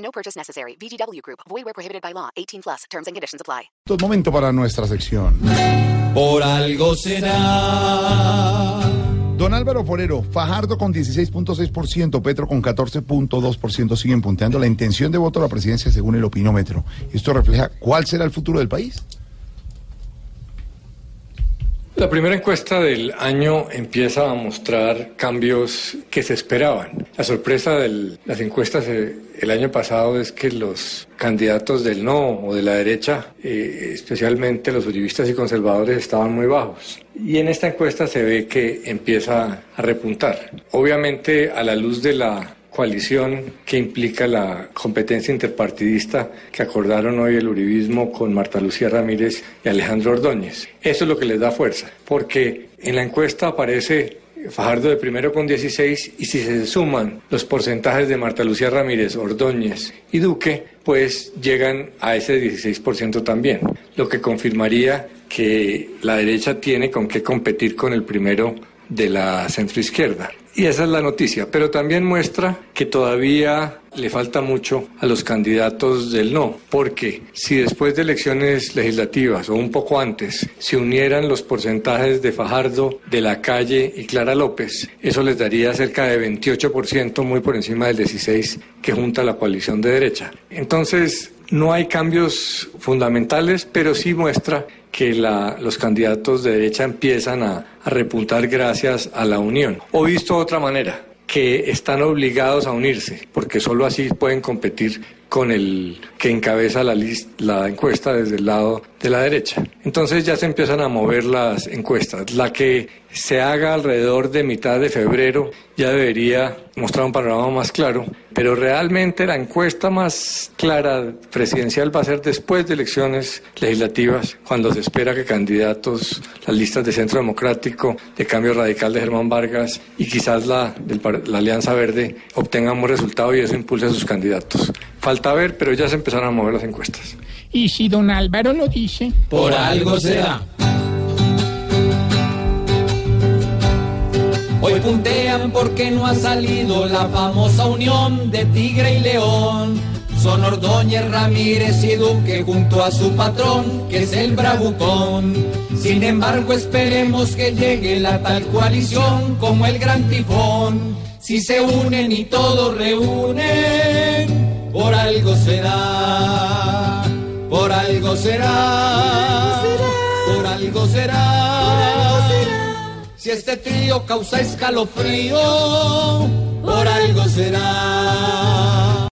No purchase necessary. VGW Group. Void where prohibited by law. 18 plus. Terms and conditions apply. Momento para nuestra sección. Por algo será. Don Álvaro Forero, Fajardo con 16.6%, Petro con 14.2% siguen punteando la intención de voto a la presidencia según el opinómetro. Esto refleja cuál será el futuro del país. La primera encuesta del año empieza a mostrar cambios que se esperaban. La sorpresa de las encuestas eh, el año pasado es que los candidatos del no o de la derecha, eh, especialmente los uribistas y conservadores, estaban muy bajos. Y en esta encuesta se ve que empieza a repuntar. Obviamente a la luz de la coalición que implica la competencia interpartidista que acordaron hoy el Uribismo con Marta Lucía Ramírez y Alejandro Ordóñez. Eso es lo que les da fuerza, porque en la encuesta aparece Fajardo de primero con 16 y si se suman los porcentajes de Marta Lucía Ramírez, Ordóñez y Duque, pues llegan a ese 16% también, lo que confirmaría que la derecha tiene con qué competir con el primero de la centroizquierda. Y esa es la noticia, pero también muestra que todavía le falta mucho a los candidatos del no, porque si después de elecciones legislativas o un poco antes se unieran los porcentajes de Fajardo, de la calle y Clara López, eso les daría cerca de 28%, muy por encima del 16% que junta la coalición de derecha. Entonces, no hay cambios fundamentales, pero sí muestra que la, los candidatos de derecha empiezan a, a repuntar gracias a la unión. O visto de otra manera, que están obligados a unirse, porque solo así pueden competir con el que encabeza la, la encuesta desde el lado de la derecha. Entonces ya se empiezan a mover las encuestas. La que se haga alrededor de mitad de febrero ya debería mostrar un panorama más claro, pero realmente la encuesta más clara presidencial va a ser después de elecciones legislativas, cuando se espera que candidatos, las listas de Centro Democrático, de Cambio Radical de Germán Vargas y quizás la, la Alianza Verde obtengan un resultado y eso impulse a sus candidatos. Falta ver, pero ya se empezaron a mover las encuestas. Y si don Álvaro lo dice, por algo será. Hoy puntean porque no ha salido la famosa unión de Tigre y León. Son Ordóñez, Ramírez y Duque junto a su patrón, que es el Bravucón. Sin embargo, esperemos que llegue la tal coalición como el gran tifón. Si se unen y todos reúnen, por algo será, por algo será, por algo será. Si este trío causa escalofrío, por algo será.